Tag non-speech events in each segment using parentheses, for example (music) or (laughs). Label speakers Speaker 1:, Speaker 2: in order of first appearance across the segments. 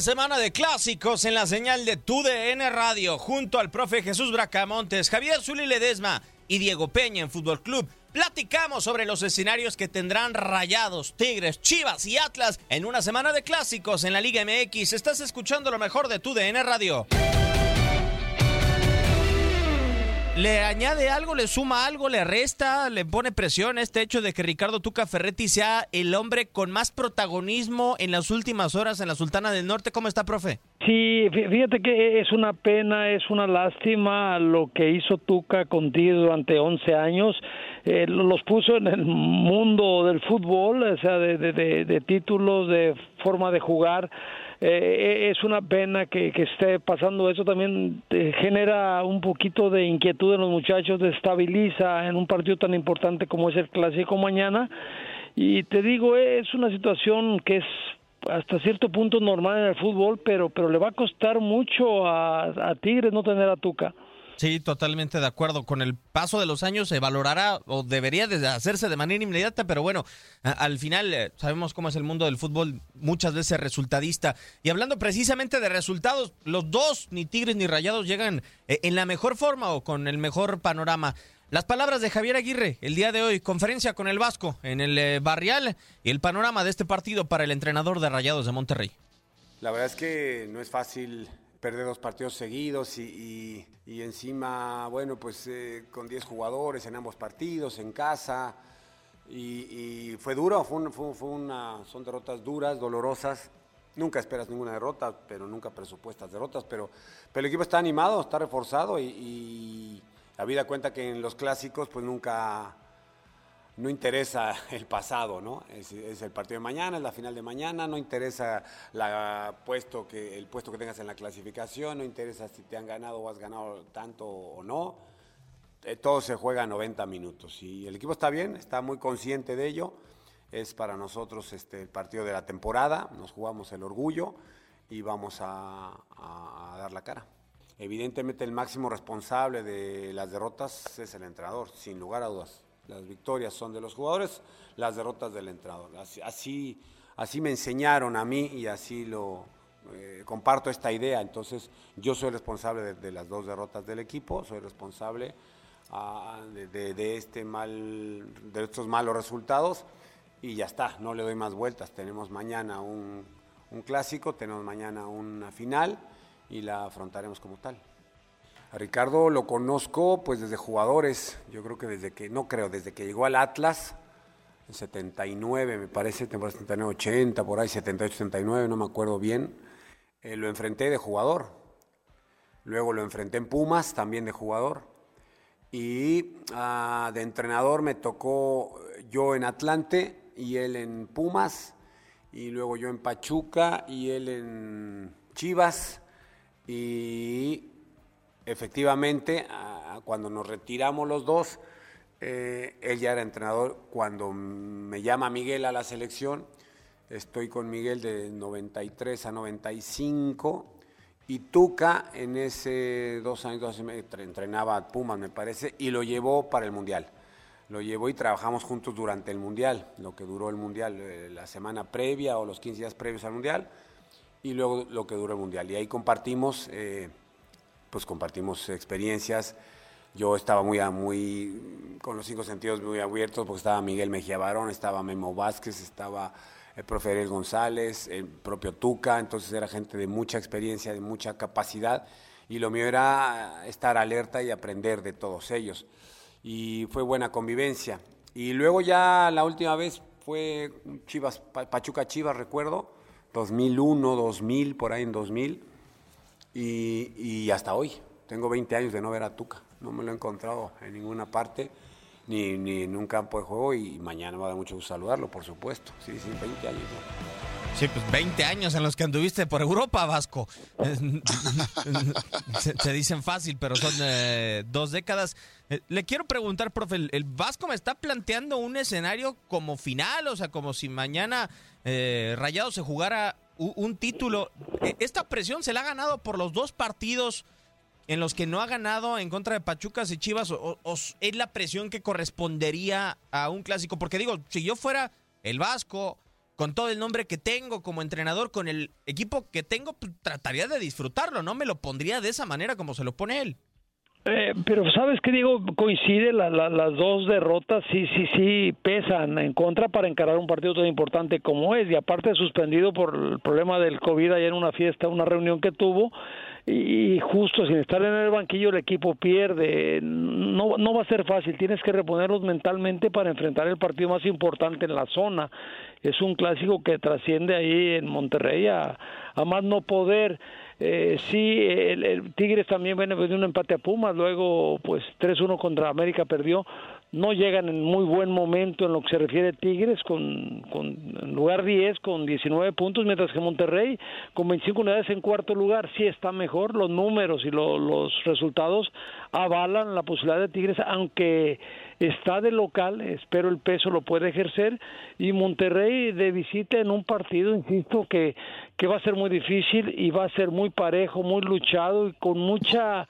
Speaker 1: Semana de clásicos en la señal de TUDN Radio, junto al profe Jesús Bracamontes, Javier Zuli Ledesma y Diego Peña en Fútbol Club. Platicamos sobre los escenarios que tendrán Rayados, Tigres, Chivas y Atlas en una semana de clásicos en la Liga MX. Estás escuchando lo mejor de TUDN Radio. ¿Le añade algo, le suma algo, le resta, le pone presión este hecho de que Ricardo Tuca Ferretti sea el hombre con más protagonismo en las últimas horas en la Sultana del Norte? ¿Cómo está, profe?
Speaker 2: Sí, fí- fíjate que es una pena, es una lástima lo que hizo Tuca contigo durante 11 años. Eh, lo- los puso en el mundo del fútbol, o sea, de, de- de- de títulos, de forma de jugar. Eh, es una pena que, que esté pasando eso. También eh, genera un poquito de inquietud en los muchachos, destabiliza en un partido tan importante como es el Clásico mañana. Y te digo, es una situación que es hasta cierto punto normal en el fútbol, pero pero le va a costar mucho a, a Tigres no tener a Tuca.
Speaker 1: Sí, totalmente de acuerdo. Con el paso de los años se valorará o debería de hacerse de manera inmediata, pero bueno, al final eh, sabemos cómo es el mundo del fútbol, muchas veces resultadista. Y hablando precisamente de resultados, los dos, ni Tigres ni Rayados, llegan eh, en la mejor forma o con el mejor panorama. Las palabras de Javier Aguirre el día de hoy, conferencia con el Vasco en el eh, Barrial y el panorama de este partido para el entrenador de Rayados de Monterrey.
Speaker 3: La verdad es que no es fácil perder dos partidos seguidos y, y- encima, bueno, pues eh, con 10 jugadores en ambos partidos, en casa. Y, fue duro, fue una, son derrotas duras, dolorosas. Nunca esperas ninguna derrota, pero nunca presupuestas derrotas. Pero, pero el equipo está animado, está reforzado y, y la vida cuenta que en los clásicos pues nunca, no interesa (laughs) el pasado, ¿no? Es, el partido de mañana, es la final de mañana, no interesa el puesto que tengas en la clasificación, no interesa si te han ganado o has ganado tanto o no. Eh, Todo se juega a 90 minutos y el equipo está bien, está muy consciente de ello. Es para nosotros este, el partido de la temporada, nos jugamos el orgullo y vamos a dar la cara. Evidentemente el máximo responsable de las derrotas es el entrenador, sin lugar a dudas. Las victorias son de los jugadores, las derrotas del entrenador. Así, así, me enseñaron a mí y así lo eh, comparto esta idea. Entonces yo soy responsable de, las dos derrotas del equipo, soy responsable ah, de, este mal, de estos malos resultados y ya está, no le doy más vueltas. Tenemos mañana un clásico, tenemos mañana una final y la afrontaremos como tal. A Ricardo lo conozco pues desde jugadores, yo creo que desde que, no creo, desde que llegó al Atlas, en 79 me parece, temporada 79, 80, por ahí, 78, 79, no me acuerdo bien. Eh, lo enfrenté de jugador, luego lo enfrenté en Pumas, también de jugador. Y ah, de entrenador me tocó, yo en Atlante y él en Pumas, y luego yo en Pachuca y él en Chivas, y efectivamente, cuando nos retiramos los dos, eh, él ya era entrenador. Cuando me llama Miguel a la selección, estoy con Miguel de 93 a 95. Y Tuca en ese dos años, dos entrenaba a Pumas, me parece, y lo llevó para el Mundial. Lo llevó y trabajamos juntos durante el Mundial, lo que duró el Mundial, eh, la semana previa o los 15 días previos al Mundial, y luego lo que duró el Mundial. Y ahí compartimos, eh, pues compartimos experiencias. Yo estaba muy, muy, con los cinco sentidos muy abiertos, porque estaba Miguel Mejía Barón, estaba Memo Vázquez, estaba el profe Ariel González, el propio Tuca, entonces era gente de mucha experiencia, de mucha capacidad, y lo mío era estar alerta y aprender de todos ellos. Y fue buena convivencia. Y luego ya la última vez fue Chivas, Pachuca Chivas, recuerdo, 2001, 2000, por ahí en 2000, y, hasta hoy. Tengo 20 años de no ver a Tuca, no me lo he encontrado en ninguna parte ni, ni en un campo de juego y mañana me va a dar mucho gusto saludarlo, por supuesto. Sí, sí, 20 años.
Speaker 1: Sí, pues 20 años en los que anduviste por Europa, Vasco. (laughs) se, dicen fácil, pero son eh, dos décadas. Eh, le quiero preguntar, profe, el, Vasco me está planteando un escenario como final, o sea, como si mañana eh, Rayado se jugara un título. ¿Esta presión se la ha ganado por los dos partidos? en los que no ha ganado en contra de Pachucas y Chivas o, es la presión que correspondería a un clásico? Porque digo, si yo fuera el Vasco, con todo el nombre que tengo como entrenador, con el equipo que tengo, pues, trataría de disfrutarlo, no me lo pondría de esa manera como se lo pone él.
Speaker 2: Eh, pero sabes que digo, coincide las dos derrotas, sí, sí, sí, pesan en contra para encarar un partido tan importante como es, y aparte suspendido por el problema del COVID ayer en una fiesta, una reunión que tuvo, y justo sin estar en el banquillo el equipo pierde. No, no va a ser fácil, tienes que reponerlos mentalmente para enfrentar el partido más importante en la zona. Es un clásico que trasciende ahí en Monterrey a más no poder. Eh, sí, el, Tigres también viene de un empate a Pumas, luego pues 3-1 contra América perdió no llegan en muy buen momento en lo que se refiere a Tigres, con, con en lugar 10 con 19 puntos, mientras que Monterrey con 25 unidades en cuarto lugar sí está mejor. Los números y los resultados avalan la posibilidad de Tigres, aunque está de local, espero el peso lo puede ejercer, y Monterrey de visita en un partido, insisto, que, que va a ser muy difícil y va a ser muy parejo, muy luchado y con mucha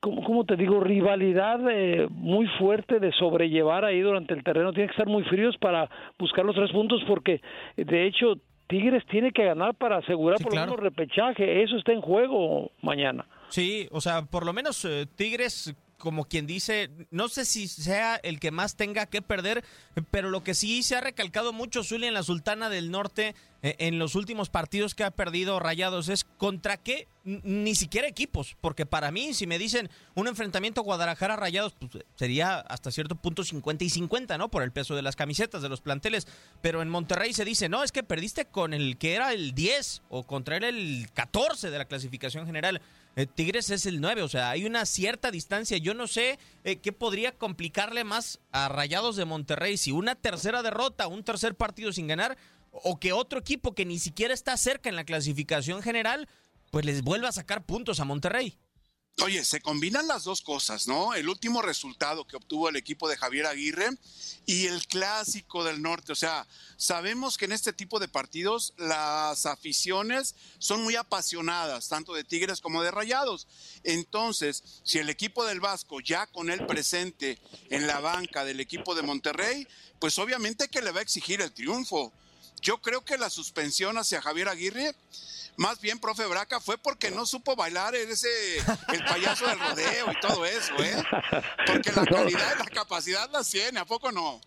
Speaker 2: ¿cómo, te digo? Rivalidad eh, muy fuerte de sobrellevar ahí durante el terreno. Tiene que estar muy fríos para buscar los tres puntos porque, de hecho, Tigres tiene que ganar para asegurar por lo menos repechaje. Eso está en juego mañana.
Speaker 1: Sí, o sea, por lo menos eh, Tigres como quien dice, no sé si sea el que más tenga que perder, pero lo que sí se ha recalcado mucho Zuli en la Sultana del Norte eh, en los últimos partidos que ha perdido Rayados es contra qué ni siquiera equipos, porque para mí si me dicen un enfrentamiento Guadalajara Rayados pues sería hasta cierto punto 50 y 50, ¿no? Por el peso de las camisetas de los planteles, pero en Monterrey se dice, "No, es que perdiste con el que era el 10 o contra él el 14 de la clasificación general." Eh, Tigres es el 9, o sea, hay una cierta distancia. Yo no sé eh, qué podría complicarle más a Rayados de Monterrey, si una tercera derrota, un tercer partido sin ganar, o que otro equipo que ni siquiera está cerca en la clasificación general, pues les vuelva a sacar puntos a Monterrey.
Speaker 4: Oye, se combinan las dos cosas, ¿no? El último resultado que obtuvo el equipo de Javier Aguirre y el clásico del norte. O sea, sabemos que en este tipo de partidos las aficiones son muy apasionadas, tanto de Tigres como de Rayados. Entonces, si el equipo del Vasco ya con él presente en la banca del equipo de Monterrey, pues obviamente que le va a exigir el triunfo. Yo creo que la suspensión hacia Javier Aguirre más bien, profe Braca, fue porque no supo bailar ese, el payaso del rodeo y todo eso, ¿eh? Porque la (laughs) calidad y la capacidad las tiene, ¿a poco no?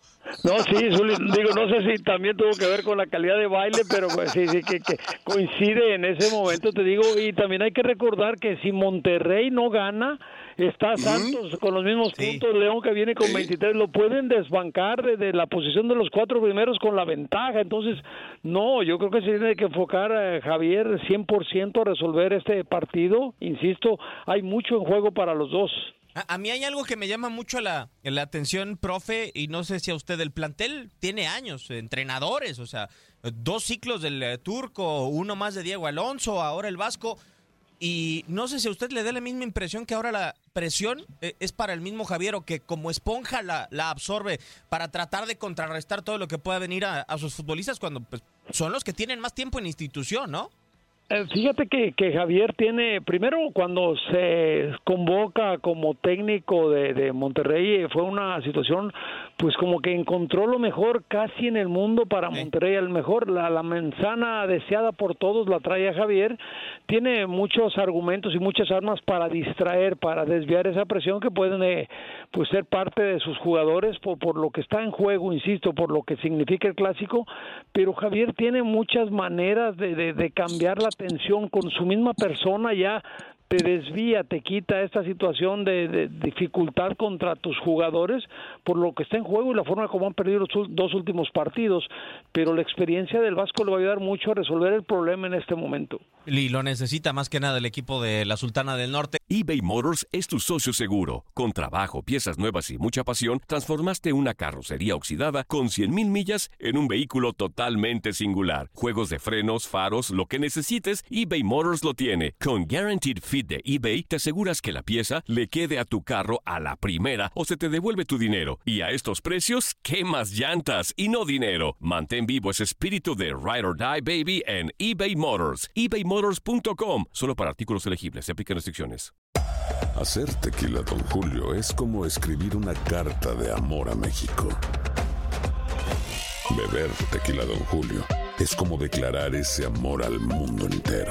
Speaker 2: No, sí, digo, no sé si también tuvo que ver con la calidad de baile, pero pues, sí, sí, que, que coincide en ese momento, te digo, y también hay que recordar que si Monterrey no gana, Está Santos con los mismos puntos, León que viene con 23, lo pueden desbancar de, la posición de los cuatro primeros con la ventaja. Entonces, no, yo creo que se tiene que enfocar a Javier 100% a resolver este partido. Insisto, hay mucho en juego para los dos.
Speaker 1: A, a, mí hay algo que me llama mucho la, la atención, profe, y no sé si a usted, el plantel tiene años, entrenadores, o sea, dos ciclos del eh, turco, uno más de Diego Alonso, ahora el Vasco. Y no sé si a usted le da la misma impresión que ahora la presión eh, es para el mismo Javier o que como esponja la, la absorbe para tratar de contrarrestar todo lo que pueda venir a, a sus futbolistas cuando pues, son los que tienen más tiempo en institución, ¿no?
Speaker 2: Eh, fíjate que, que, Javier tiene, primero cuando se convoca como técnico de, de, Monterrey, fue una situación pues como que encontró lo mejor casi en el mundo para Monterrey, el mejor, la, la manzana deseada por todos la trae a Javier, tiene muchos argumentos y muchas armas para distraer, para desviar esa presión que pueden eh, pues ser parte de sus jugadores por, por lo que está en juego, insisto, por lo que significa el clásico, pero Javier tiene muchas maneras de, de, de cambiar la atención con su misma persona ya te desvía, te quita esta situación de, de, dificultad contra tus jugadores por lo que está en juego y la forma como han perdido los dos últimos partidos, pero la experiencia del Vasco le va a ayudar mucho a resolver el problema en este momento.
Speaker 1: Y lo necesita más que nada el equipo de la Sultana del Norte.
Speaker 5: eBay Motors es tu socio seguro. Con trabajo, piezas nuevas y mucha pasión, transformaste una carrocería oxidada con 100.000 millas en un vehículo totalmente singular. Juegos de frenos, faros, lo que necesites, eBay Motors lo tiene. Con Guaranteed Fit de eBay, te aseguras que la pieza le quede a tu carro a la primera o se te devuelve tu dinero. Y a estos precios, ¿qué más llantas y no dinero? Mantén vivo ese espíritu de Ride or Die Baby en eBay Motors. ebaymotors.com. Solo para artículos elegibles. Se aplican restricciones.
Speaker 6: Hacer tequila, Don Julio, es como escribir una carta de amor a México. Beber tequila, Don Julio, es como declarar ese amor al mundo entero.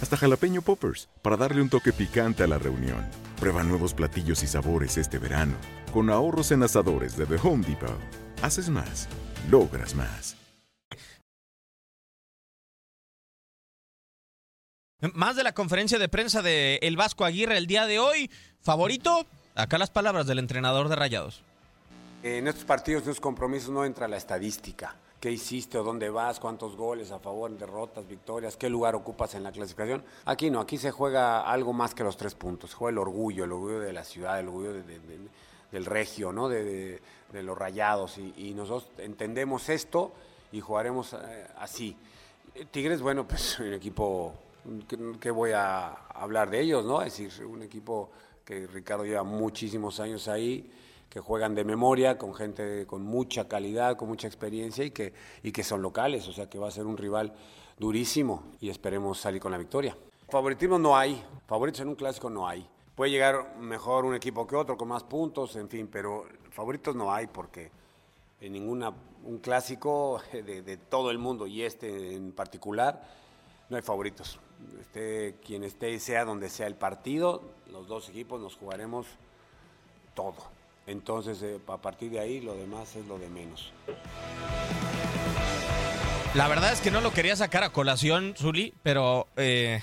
Speaker 7: hasta jalapeño poppers, para darle un toque picante a la reunión. Prueba nuevos platillos y sabores este verano, con ahorros en asadores de The Home Depot. Haces más, logras más.
Speaker 1: Más de la conferencia de prensa de El Vasco Aguirre el día de hoy. Favorito, acá las palabras del entrenador de Rayados.
Speaker 3: En estos partidos, en estos compromisos, no entra la estadística. ¿Qué hiciste o dónde vas? ¿Cuántos goles a favor, derrotas, victorias? ¿Qué lugar ocupas en la clasificación? Aquí no, aquí se juega algo más que los tres puntos. Se juega el orgullo, el orgullo de la ciudad, el orgullo de, de, de, del regio, ¿no? de, los rayados. Y, nosotros entendemos esto y jugaremos eh, así. Tigres, bueno, pues (laughs) un equipo ¿qué voy a hablar de ellos, no? Es decir, un equipo que Ricardo lleva muchísimos años ahí, que juegan de memoria, con gente con mucha calidad, con mucha experiencia y que, y que son locales, o sea que va a ser un rival durísimo y esperemos salir con la victoria. Favoritismo no hay, favoritos en un clásico no hay. Puede llegar mejor un equipo que otro con más puntos, en fin, pero favoritos no hay porque en ninguna un clásico (laughs) de, de todo el mundo y este en particular no hay favoritos. Esté quien esté sea donde sea el partido, los dos equipos nos jugaremos todo. Entonces, eh, a partir de ahí, lo demás es lo de menos.
Speaker 1: La verdad es que no lo quería sacar a colación, Zuli, pero eh,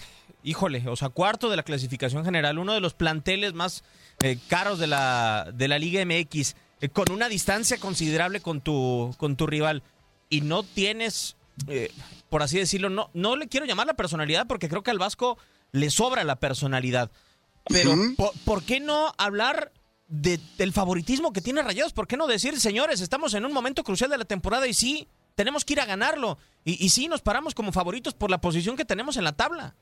Speaker 1: híjole, o sea, cuarto de la clasificación general, uno de los planteles más eh, caros de la, de la Liga MX, eh, con una distancia considerable con tu, con tu rival, y no tienes, eh, por así decirlo, no, no le quiero llamar la personalidad porque creo que al Vasco le sobra la personalidad. Pero, uh -huh. ¿por, ¿por, qué no hablar de, del favoritismo que tiene Rayados? ¿Por qué no decir, señores, estamos en un momento crucial de la temporada y sí, tenemos que ir a ganarlo. Y, y sí, nos paramos como favoritos por la posición que tenemos en la tabla.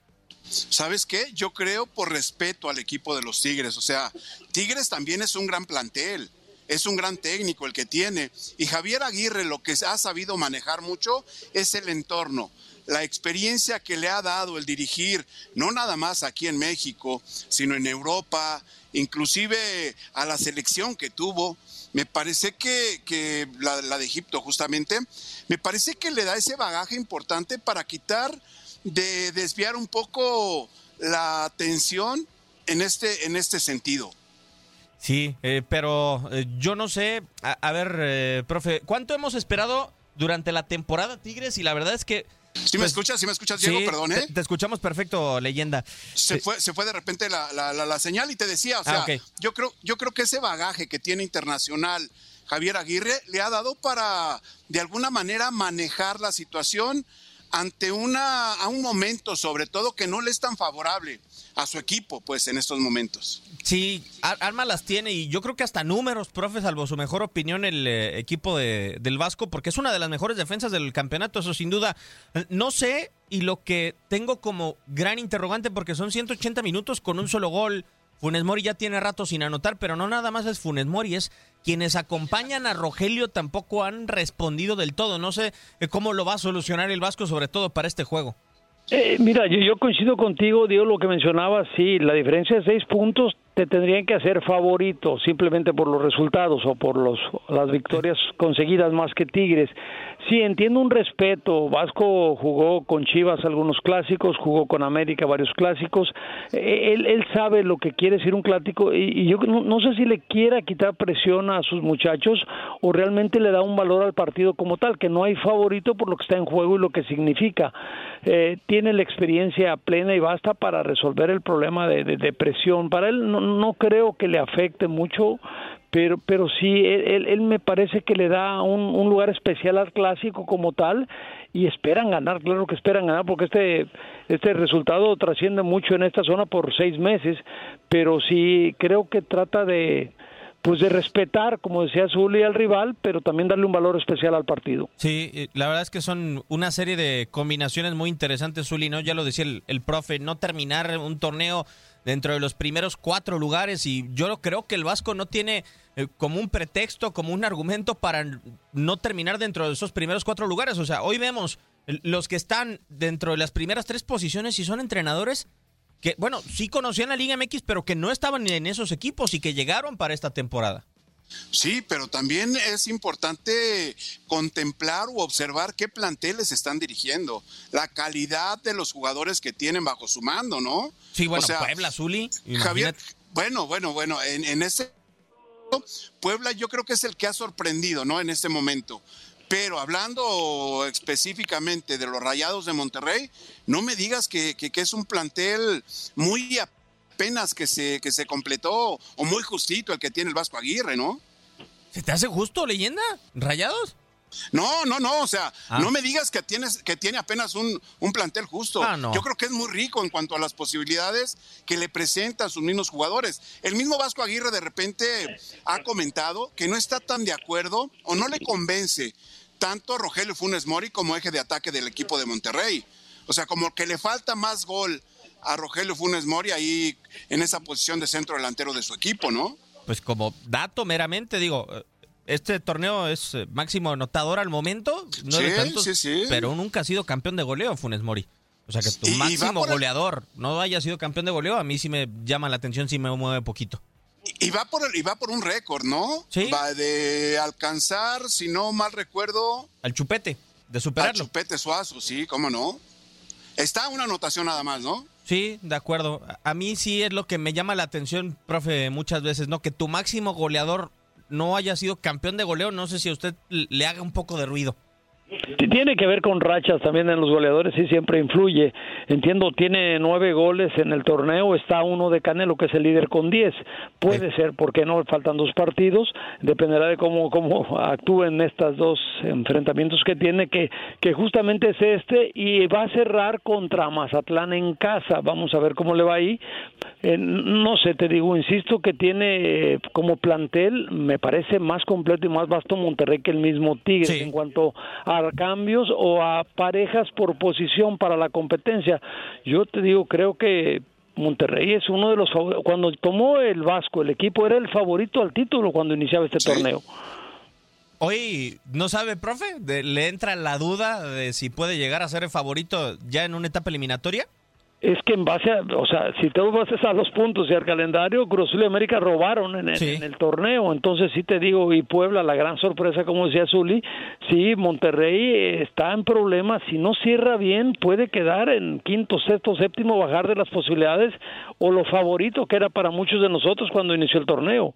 Speaker 4: ¿Sabes qué? Yo creo por respeto al equipo de los Tigres. O sea, Tigres también es un gran plantel. Es un gran técnico el que tiene. Y Javier Aguirre lo que ha sabido manejar mucho es el entorno la experiencia que le ha dado el dirigir, no nada más aquí en México, sino en Europa, inclusive a la selección que tuvo, me parece que, la, la, de Egipto justamente, me parece que le da ese bagaje importante para quitar de desviar un poco la atención en este, en este sentido.
Speaker 1: Sí, eh, pero eh, yo no sé, a, ver, eh, profe, ¿cuánto hemos esperado durante la temporada Tigres? Y la verdad es que...
Speaker 4: Si me pues, escuchas, si me escuchas, Diego, perdón, ¿eh?
Speaker 1: Te, escuchamos perfecto, leyenda.
Speaker 4: Se fue, se fue de repente la, la, señal y te decía, o ah, sea, yo, creo, yo creo que ese bagaje que tiene internacional Javier Aguirre le ha dado para, de alguna manera, manejar la situación ante una, a un momento, sobre todo, que no le es tan favorable a su equipo, pues, en estos momentos.
Speaker 1: Sí, armas las tiene y yo creo que hasta números, profe, salvo su mejor opinión, el eh, equipo de, del Vasco, porque es una de las mejores defensas del campeonato, eso sin duda. No sé, y lo que tengo como gran interrogante, porque son 180 minutos con un solo gol. Funes Mori ya tiene rato sin anotar, pero no nada más es Funes Mori, es quienes acompañan a Rogelio tampoco han respondido del todo. No sé eh, cómo lo va a solucionar el Vasco, sobre todo para este juego.
Speaker 2: Eh, mira, yo, yo, coincido contigo, Diego, lo que mencionaba, sí, la diferencia de seis puntos te tendrían que hacer favorito simplemente por los resultados o por los, las victorias conseguidas más que Tigres. Sí, entiendo un respeto. Vasco jugó con Chivas algunos clásicos, jugó con América varios clásicos. E, él, él sabe lo que quiere decir un clásico y, yo no, sé si le quiera quitar presión a sus muchachos o realmente le da un valor al partido como tal, que no hay favorito por lo que está en juego y lo que significa. Eh, tiene la experiencia plena y basta para resolver el problema de, de, de presión. Para él no, no creo que le afecte mucho, pero, pero sí, él, él me parece que le da un, un, lugar especial al clásico como tal y esperan ganar, claro que esperan ganar, porque este, este resultado trasciende mucho en esta zona por seis meses, pero sí creo que trata de, pues de respetar, como decía Zuli, al rival, pero también darle un valor especial al partido.
Speaker 1: Sí, la verdad es que son una serie de combinaciones muy interesantes, Zuli, ¿no? Ya lo decía el, el profe, no terminar un torneo dentro de los primeros cuatro lugares y yo creo que el Vasco no tiene eh, como un pretexto, como un argumento para no terminar dentro de esos primeros cuatro lugares. O sea, hoy vemos los que están dentro de las primeras tres posiciones y son entrenadores que, bueno, sí conocían la Liga MX, pero que no estaban en esos equipos y que llegaron para esta temporada.
Speaker 4: Sí, pero también es importante contemplar u observar qué planteles están dirigiendo, la calidad de los jugadores que tienen bajo su mando, ¿no?
Speaker 1: Sí, bueno, Puebla, Zuli.
Speaker 4: Javier, bueno, bueno, bueno, en, en ese Puebla yo creo que es el que ha sorprendido, ¿no? En este momento. Pero hablando específicamente de los Rayados de Monterrey, no me digas que, que, es un plantel muy apenas que se, que se completó o muy justito el que tiene el Vasco Aguirre, ¿no?
Speaker 1: ¿Se te hace justo, leyenda? ¿Rayados?
Speaker 4: No, no, no, o sea, ah. no me digas que, tienes, que tiene apenas un, un plantel justo. Ah, Yo creo que es muy rico en cuanto a las posibilidades que le presentan sus mismos jugadores. El mismo Vasco Aguirre de repente ha comentado que no está tan de acuerdo o no le convence tanto Rogelio Funes Mori como eje de ataque del equipo de Monterrey. O sea, como que le falta más gol a Rogelio Funes Mori ahí en esa posición de centro delantero de su equipo, ¿no?
Speaker 1: Pues como dato meramente, digo, este torneo es eh, máximo anotador al momento, no sí, sí, pero nunca ha sido campeón de goleo Funes Mori. O sea que tu máximo goleador no haya sido campeón de goleo, a mí sí me llama la atención, sí me mueve poquito.
Speaker 4: Y va por, y va por un récord, ¿no? Sí. Va de alcanzar, si no mal recuerdo.
Speaker 1: Al chupete, de superarlo.
Speaker 4: Al chupete suazo, sí, cómo no. Está una anotación nada más, ¿no?
Speaker 1: Sí, de acuerdo. A mí sí es lo que me llama la atención, profe, muchas veces, ¿no? Que tu máximo goleador no haya sido campeón de goleo. No sé si a usted le haga un poco de ruido.
Speaker 2: Tiene que ver con rachas también en los goleadores, sí, siempre influye. Entiendo, tiene nueve goles en el torneo, está uno de Canelo, que es el líder con diez. Puede ser, porque no? Faltan dos partidos, dependerá de cómo, cómo actúen estos dos enfrentamientos que tiene, que, que justamente es este, y va a cerrar contra Mazatlán en casa. Vamos a ver cómo le va ahí. eh, no sé, te digo, insisto que tiene eh, como plantel, me parece más completo y más vasto Monterrey que el mismo Tigres en cuanto a cambios o a parejas por posición para la competencia. Yo te digo, creo que Monterrey es uno de los cuando tomó el Vasco, el equipo era el favorito al título cuando iniciaba este torneo.
Speaker 1: Hoy, ¿no sabe, profe? ¿Le entra la duda de si puede llegar a ser el favorito ya en una etapa eliminatoria?
Speaker 2: Es que en base a, o sea, si te vas a los puntos y al calendario, Cruz y América robaron en el, torneo, entonces sí te digo, y Puebla, la gran sorpresa, como decía Zuli, sí, Monterrey está en problemas, si no cierra bien, puede quedar en quinto, sexto, séptimo, bajar de las posibilidades o lo favorito que era para muchos de nosotros cuando inició el torneo.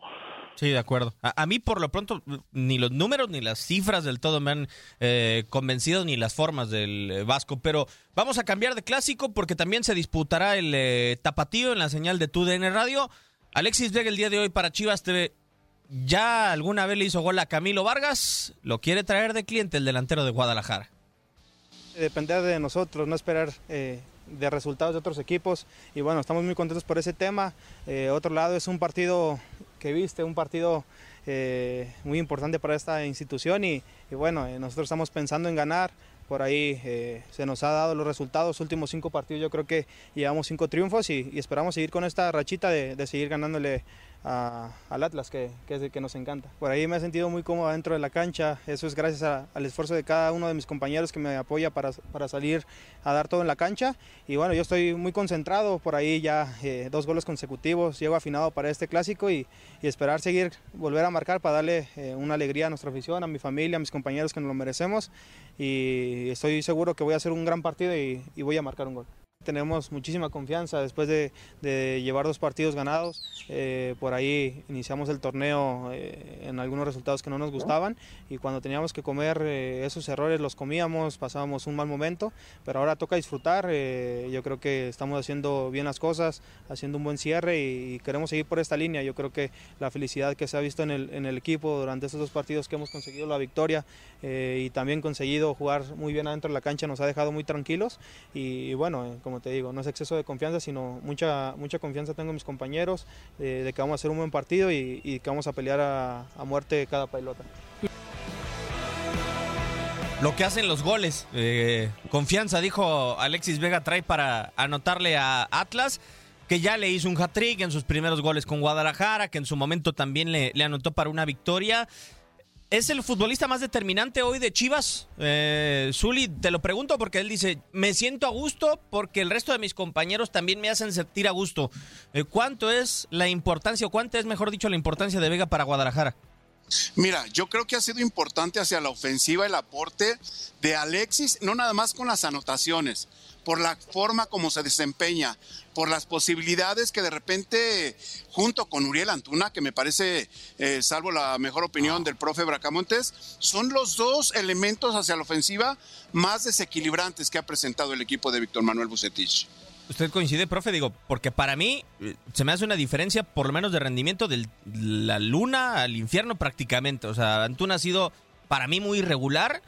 Speaker 1: Sí, de acuerdo. A, mí, por lo pronto, ni los números ni las cifras del todo me han eh, convencido, ni las formas del eh, Vasco. Pero vamos a cambiar de clásico porque también se disputará el eh, tapatío en la señal de TUDN Radio. Alexis Vega el día de hoy para Chivas TV. Ya alguna vez le hizo gol a Camilo Vargas. Lo quiere traer de cliente el delantero de Guadalajara.
Speaker 8: Depender de nosotros, no esperar de resultados de otros equipos y bueno, estamos muy contentos por ese tema. otro lado es un partido que viste, un partido eh, muy importante para esta institución y, bueno, eh, nosotros estamos pensando en ganar. Por ahí eh, se nos ha dado los resultados, últimos cinco partidos yo creo que llevamos cinco triunfos y, esperamos seguir con esta rachita de, de seguir ganándole al Atlas, que, que, es el que nos encanta. Por ahí me he sentido muy cómodo dentro de la cancha, eso es gracias al esfuerzo de cada uno de mis compañeros que me apoya para, para, salir a dar todo en la cancha. Y bueno, yo estoy muy concentrado, por ahí ya eh, dos goles consecutivos, llego afinado para este clásico y, esperar seguir, volver a marcar para darle eh, una alegría a nuestra afición, a mi familia, a mis compañeros que nos lo merecemos. Y estoy seguro que voy a hacer un gran partido y voy a marcar un gol. Tenemos muchísima confianza después de, llevar dos partidos ganados. Eh, por ahí iniciamos el torneo eh, en algunos resultados que no nos gustaban y cuando teníamos que comer eh, esos errores los comíamos, pasábamos un mal momento, pero ahora toca disfrutar. yo creo que estamos haciendo bien las cosas, haciendo un buen cierre y, queremos seguir por esta línea. Yo creo que la felicidad que se ha visto en el, equipo durante estos dos partidos que hemos conseguido la victoria y también conseguido jugar muy bien adentro de la cancha nos ha dejado muy tranquilos y, y bueno, como te digo, no es exceso de confianza, sino mucha, mucha confianza tengo en mis compañeros eh, de que vamos a hacer un buen partido y, que vamos a pelear a, muerte cada pelota.
Speaker 1: Lo que hacen los goles, eh, confianza, dijo Alexis Vega, trae para anotarle a Atlas que ya le hizo un hat-trick en sus primeros goles con Guadalajara, que en su momento también le, le anotó para una victoria. ¿Es el futbolista más determinante hoy de Chivas? Eh, Zuli, te lo pregunto porque él dice, me siento a gusto porque el resto de mis compañeros también me hacen sentir a gusto. Eh, ¿Cuánto es la importancia, o cuánto es, mejor dicho, la importancia de Vega para Guadalajara?
Speaker 4: Mira, yo creo que ha sido importante hacia la ofensiva el aporte de Alexis, no nada más con las anotaciones, por la forma como se desempeña, por las posibilidades que de repente, junto con Uriel Antuna, que me parece, eh, salvo la mejor opinión del profe Bracamontes, son los dos elementos hacia la ofensiva más desequilibrantes que ha presentado el equipo de Víctor Manuel Bucetich.
Speaker 1: ¿Usted coincide, profe? Digo, porque para mí eh, se me hace una diferencia, por lo menos de rendimiento, de la luna al infierno prácticamente. O sea, Antuna ha sido para mí muy irregular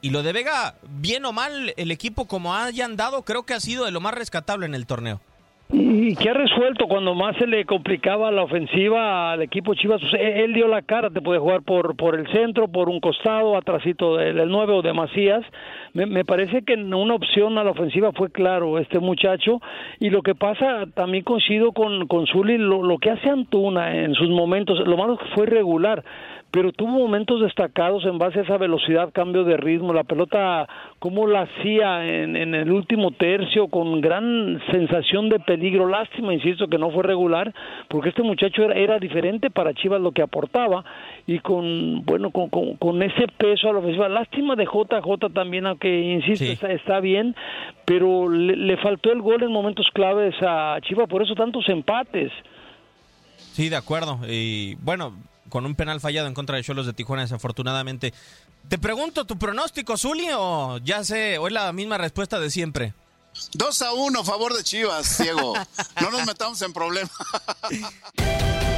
Speaker 1: y lo de Vega, bien o mal, el equipo como haya andado, creo que ha sido de lo más rescatable en el torneo.
Speaker 2: Y que ha resuelto cuando más se le complicaba la ofensiva al equipo Chivas. él dio la cara, te puede jugar por, por el centro, por un costado, atrásito del 9 o de Macías. Me, parece que una opción a la ofensiva fue claro este muchacho. Y lo que pasa, también coincido con, con Zuli, lo, lo que hace Antuna en sus momentos, lo malo fue regular pero tuvo momentos destacados en base a esa velocidad, cambio de ritmo, la pelota como la hacía en, en, el último tercio con gran sensación de peligro, lástima, insisto, que no fue regular, porque este muchacho era, era diferente para Chivas lo que aportaba y con, bueno, con, con, ese peso a la ofensiva, lástima de JJ también, aunque insisto, está, está, bien, pero le, le faltó el gol en momentos claves a Chivas, por eso tantos empates.
Speaker 1: Sí, de acuerdo. Y bueno, con un penal fallado en contra de Cholos de Tijuana, desafortunadamente. Te pregunto, ¿tu pronóstico, Zuli, o ya sé, o es la misma respuesta de siempre?
Speaker 4: 2 a 1, favor de Chivas, Diego. no nos metamos en problemas. (laughs)